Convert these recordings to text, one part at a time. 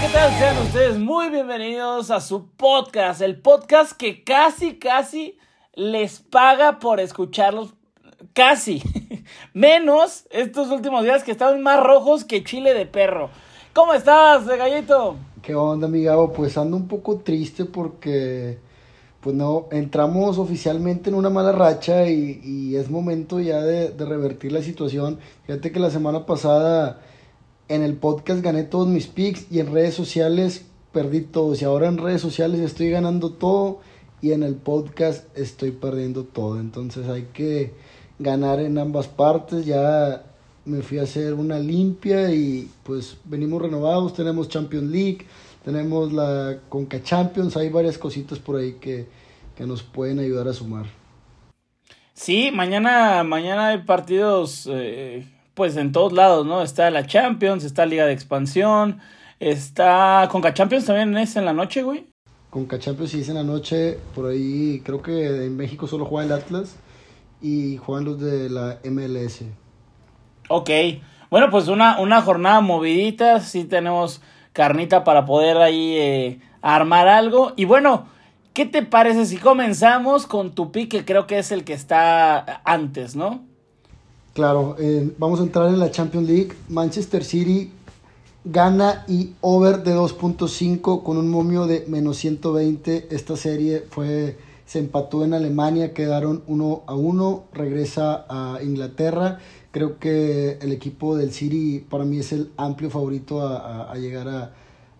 ¿qué tal? Sean ustedes muy bienvenidos a su podcast, el podcast que casi, casi les paga por escucharlos. Casi. Menos estos últimos días que estaban más rojos que chile de perro. ¿Cómo estás, gallito? ¿Qué onda, amigo? Pues ando un poco triste porque, pues no, entramos oficialmente en una mala racha y, es momento ya de revertir la situación. Fíjate que la semana pasada en el podcast gané todos mis picks y en redes sociales perdí todos. Y ahora en redes sociales estoy ganando todo y en el podcast estoy perdiendo todo. Entonces hay que ganar en ambas partes. Ya me fui a hacer una limpia y pues venimos renovados. Tenemos Champions League, tenemos la Conca Champions. Hay varias cositas por ahí que, que nos pueden ayudar a sumar. Sí, mañana, mañana hay partidos. Eh pues en todos lados, ¿no? Está la Champions, está Liga de Expansión, está Conca Champions también es en la noche, güey. Conca Champions sí es en la noche, por ahí creo que en México solo juega el Atlas y juegan los de la MLS. Ok, bueno, pues una, una jornada movidita, sí tenemos carnita para poder ahí eh, armar algo. Y bueno, ¿qué te parece si comenzamos con tu pick, que creo que es el que está antes, ¿no? Claro, eh, vamos a entrar en la Champions League. Manchester City gana y over de 2.5 con un momio de menos 120. Esta serie fue se empató en Alemania, quedaron 1 a 1, regresa a Inglaterra. Creo que el equipo del City para mí es el amplio favorito a, llegar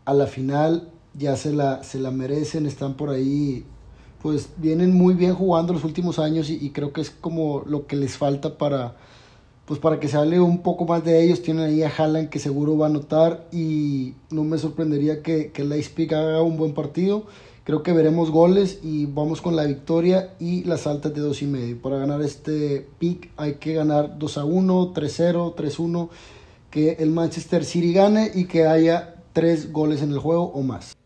a, la final. Ya se la, se la merecen, están por ahí, pues vienen muy bien jugando los últimos años y creo que es como lo que les falta para, pues para que se hable un poco más de ellos, tienen ahí a Haaland que seguro va a anotar y no me sorprendería que, que Leipzig haga un buen partido. Creo que veremos goles y vamos con la victoria y las altas de dos y medio. Para ganar este pick hay que ganar 2 a 1, 3-0, 3-1, que el Manchester City gane y que haya tres goles en el juego o más.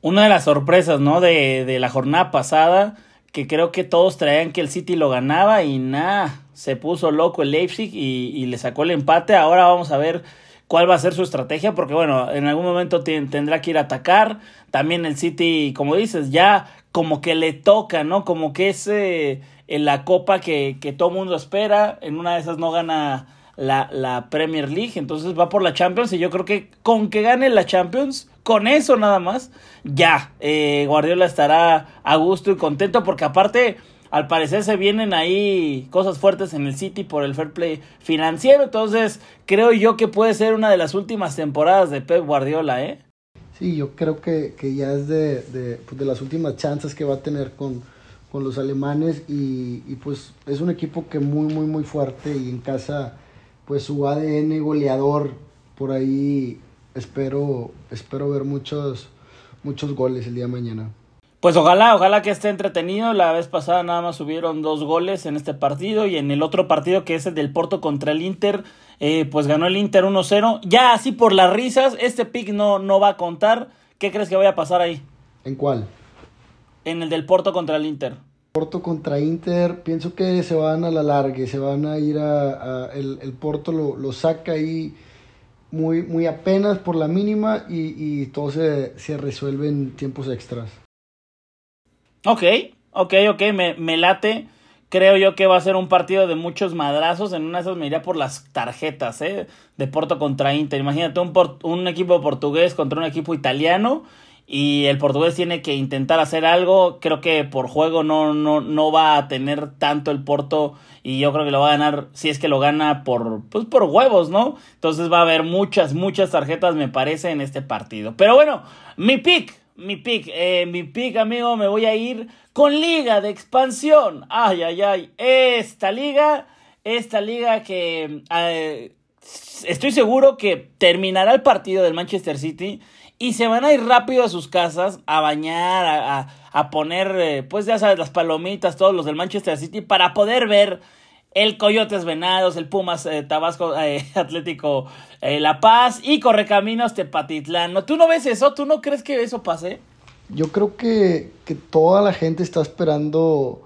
Una de las sorpresas, ¿no? De, de la jornada pasada, que creo que todos traían que el City lo ganaba y nada se puso loco el Leipzig y, y, le sacó el empate. Ahora vamos a ver cuál va a ser su estrategia, porque bueno, en algún momento tendrá que ir a atacar. También el City, como dices, ya como que le toca, ¿no? Como que es eh, en la copa que, que todo mundo espera. En una de esas no gana la, la Premier League, entonces va por la Champions y yo creo que con que gane la Champions, con eso nada más, ya, eh, Guardiola estará a gusto y contento porque aparte al parecer se vienen ahí cosas fuertes en el City por el fair play financiero. Entonces, creo yo que puede ser una de las últimas temporadas de Pep Guardiola, ¿eh? Sí, yo creo que, que ya es de, de, pues las últimas chances que va a tener con, con los alemanes. Y, y, pues es un equipo que muy, muy, muy fuerte. Y en casa, pues su ADN goleador, por ahí espero, espero ver muchos, muchos goles el día de mañana. Pues ojalá, ojalá que esté entretenido. La vez pasada nada más subieron dos goles en este partido y en el otro partido que es el del Porto contra el Inter, eh, pues ganó el Inter 1-0. Ya así por las risas, este pick no, no va a contar. ¿Qué crees que vaya a pasar ahí? ¿En cuál? En el del Porto contra el Inter. Porto contra Inter, pienso que se van a la larga, se van a ir a, a el, el, Porto lo, lo, saca ahí muy, muy apenas por la mínima y, y todo se, se resuelve en tiempos extras. Ok, ok, ok, me, me, late. Creo yo que va a ser un partido de muchos madrazos. En una de esas me iría por las tarjetas, ¿eh? De Porto contra Inter. Imagínate un, un equipo portugués contra un equipo italiano. Y el portugués tiene que intentar hacer algo. Creo que por juego no, no, no va a tener tanto el Porto. Y yo creo que lo va a ganar, si es que lo gana por, pues por huevos, ¿no? Entonces va a haber muchas, muchas tarjetas, me parece, en este partido. Pero bueno, mi pick mi pick, eh, mi pick, amigo, me voy a ir con Liga de Expansión. Ay, ay, ay. Esta liga, esta liga que eh, estoy seguro que terminará el partido del Manchester City y se van a ir rápido a sus casas a bañar, a, a, a poner, eh, pues ya sabes, las palomitas, todos los del Manchester City, para poder ver el Coyotes Venados, el Pumas eh, Tabasco eh, Atlético La Paz y Correcaminos Tepatitlán. ¿No? ¿Tú no ves eso? ¿Tú no crees que eso pase? Yo creo que, que toda la gente está esperando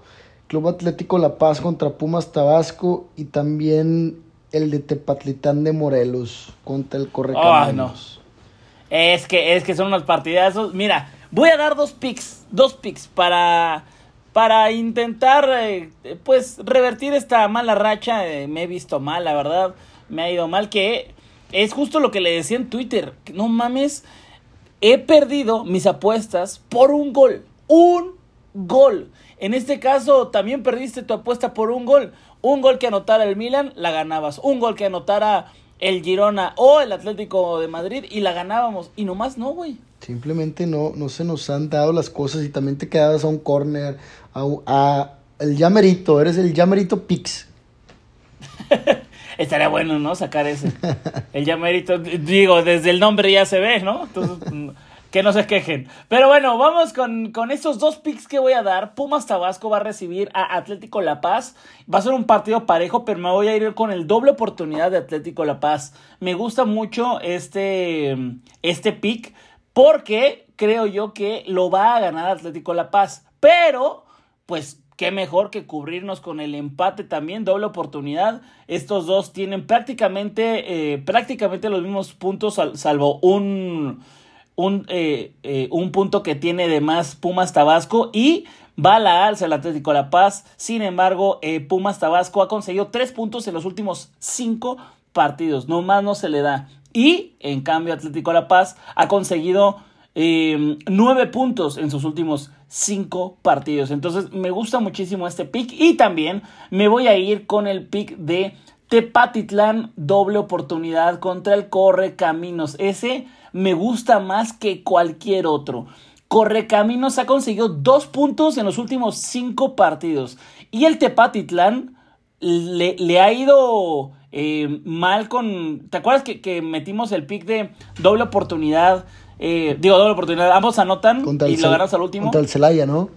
Club Atlético La Paz contra Pumas Tabasco y también el de Tepatitlán de Morelos contra el Correcaminos. Oh, no. Es que, es que son unos partidazos. Mira, voy a dar dos picks, dos picks para, para intentar, eh, pues, revertir esta mala racha. Eh, me he visto mal, la verdad, me ha ido mal, que es justo lo que le decía en Twitter. No mames, he perdido mis apuestas por un gol, un gol. En este caso, también perdiste tu apuesta por un gol. Un gol que anotara el Milan, la ganabas. Un gol que anotara el Girona o el Atlético de Madrid y la ganábamos. Y nomás no, güey. Simplemente no, no se nos han dado las cosas y también te quedabas a un corner, a, el llamerito, eres el llamerito Pix. Estaría bueno, ¿no? Sacar ese. El llamerito, digo, desde el nombre ya se ve, ¿no? Entonces, que no se quejen. Pero bueno, vamos con, con, estos dos picks que voy a dar. Pumas Tabasco va a recibir a Atlético La Paz. Va a ser un partido parejo, pero me voy a ir con el doble oportunidad de Atlético La Paz. Me gusta mucho este, este pick porque creo yo que lo va a ganar Atlético La Paz. Pero, pues qué mejor que cubrirnos con el empate también, doble oportunidad. Estos dos tienen prácticamente, eh, prácticamente los mismos puntos, salvo un un, eh, eh, un punto que tiene de más Pumas Tabasco y va a la alza el Atlético La Paz. Sin embargo, eh, Pumas Tabasco ha conseguido tres puntos en los últimos cinco partidos. No más no se le da. Y en cambio, Atlético La Paz ha conseguido nueve puntos en sus últimos cinco partidos. Entonces, me gusta muchísimo este pick. Y también me voy a ir con el pick de Tepatitlán, doble oportunidad contra el Corre Caminos. Ese me gusta más que cualquier otro. Correcaminos ha conseguido dos puntos en los últimos cinco partidos. Y el Tepatitlán le, le ha ido eh, mal con. ¿Te acuerdas que, metimos el pick de doble oportunidad? Eh, digo, doble oportunidad. Ambos anotan y lo ganas al último. Contra el Celaya, ¿no?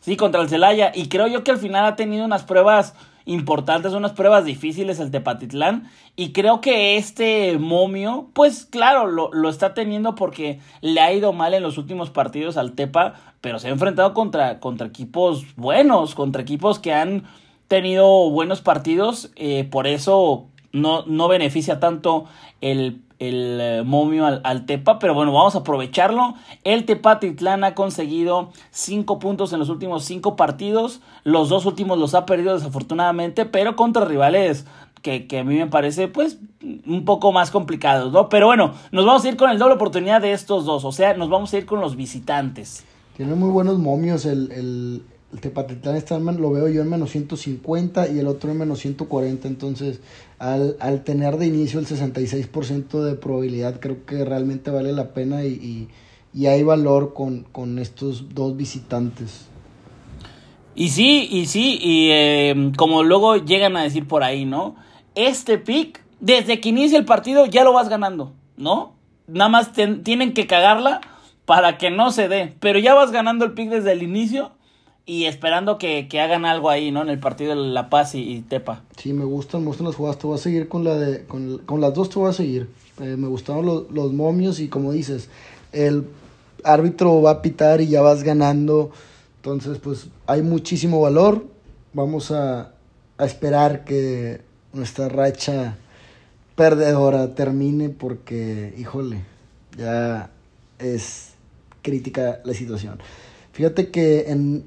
Sí, contra el Celaya. Y creo yo que al final ha tenido unas pruebas importantes, unas pruebas difíciles el Tepatitlán. Y creo que este momio, pues claro, lo, lo, está teniendo porque le ha ido mal en los últimos partidos al Tepa, pero se ha enfrentado contra, contra equipos buenos, contra equipos que han tenido buenos partidos. Eh, por eso no, no beneficia tanto el el eh, momio al, Tepa, pero bueno, vamos a aprovecharlo. El Tepatitlán ha conseguido 5 puntos en los últimos 5 partidos, los dos últimos los ha perdido desafortunadamente, pero contra rivales que, que, a mí me parece pues un poco más complicados, ¿no? Pero bueno, nos vamos a ir con el doble oportunidad de estos dos, o sea, nos vamos a ir con los visitantes. Tiene muy buenos momios el, el, el Tepatitlán está lo veo yo en menos 150 y el otro en menos 140. Entonces, al, al tener de inicio el 66% de probabilidad, creo que realmente vale la pena y, y, hay valor con, con, estos dos visitantes. Y sí, y sí, y eh, como luego llegan a decir por ahí, ¿no? Este pick, desde que inicia el partido ya lo vas ganando, ¿no? Nada más tienen que cagarla para que no se dé, pero ya vas ganando el pick desde el inicio y esperando que, hagan algo ahí, ¿no? En el partido de La Paz y, Tepa. Sí, me gustan, me gustan las jugadas. Te voy a seguir con la de, con, las dos te voy a seguir. Eh, me gustaron los, los, momios y como dices, el árbitro va a pitar y ya vas ganando. Entonces, pues hay muchísimo valor. Vamos a, a esperar que nuestra racha perdedora termine porque, híjole, ya es crítica la situación. Fíjate que en,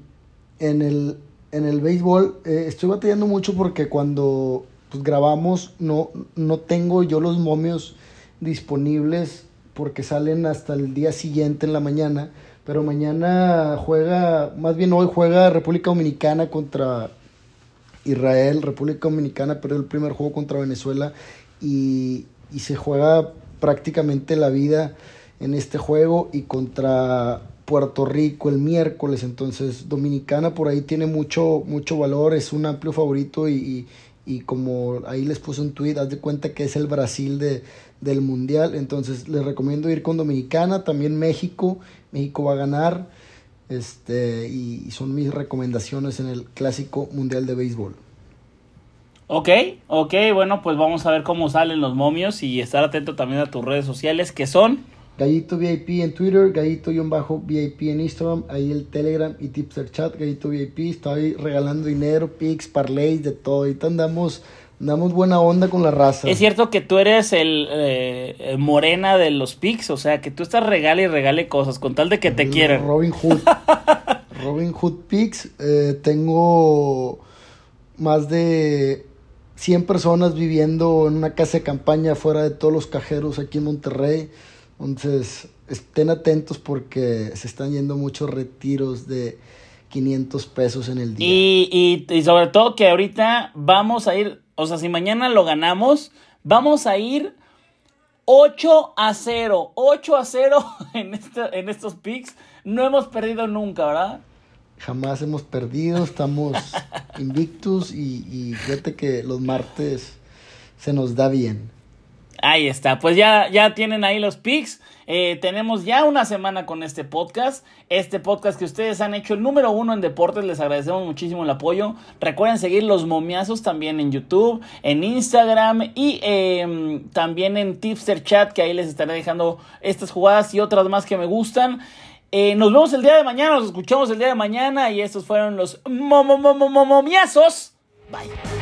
en el, en el béisbol eh, estoy batallando mucho porque cuando pues, grabamos no, no tengo yo los momios disponibles porque salen hasta el día siguiente en la mañana. Pero mañana juega, más bien hoy juega República Dominicana contra Israel. República Dominicana perdió el primer juego contra Venezuela y, y se juega prácticamente la vida en este juego y contra Puerto Rico el miércoles, entonces Dominicana por ahí tiene mucho, mucho valor, es un amplio favorito y, y, como ahí les puse un tweet, haz de cuenta que es el Brasil de, del Mundial, entonces les recomiendo ir con Dominicana, también México, México va a ganar, este, y son mis recomendaciones en el Clásico Mundial de Béisbol. Ok, ok, bueno, pues vamos a ver cómo salen los momios y estar atento también a tus redes sociales que son... Gallito VIP en Twitter, Gallito-VIP en Instagram, ahí el Telegram y Tipster Chat, Gallito VIP, estoy regalando dinero, pics, parlays, de todo. Ahorita andamos Damos buena onda con la raza. Es cierto que tú eres el eh, morena de los pics, o sea, que tú estás regale y regale cosas con tal de que te quieran. Robin Hood. Robin Hood Pics. Eh, tengo más de 100 personas viviendo en una casa de campaña fuera de todos los cajeros aquí en Monterrey. Entonces, estén atentos porque se están yendo muchos retiros de 500 pesos en el día. Y, y, y sobre todo que ahorita vamos a ir o sea, si mañana lo ganamos, vamos a ir 8 a 0. 8 a 0 en, este, en estos picks. No hemos perdido nunca, ¿verdad? Jamás hemos perdido, estamos invictus y, y fíjate que los martes se nos da bien. Ahí está, pues ya, ya tienen ahí los picks. Eh, tenemos ya una semana con este podcast. Este podcast que ustedes han hecho el número uno en deportes. Les agradecemos muchísimo el apoyo. Recuerden seguir los momiazos también en YouTube, en Instagram y em, también en Tipster Chat, que ahí les estaré dejando estas jugadas y otras más que me gustan. Eh, nos vemos el día de mañana, nos escuchamos el día de mañana y estos fueron los momiazos. Bye.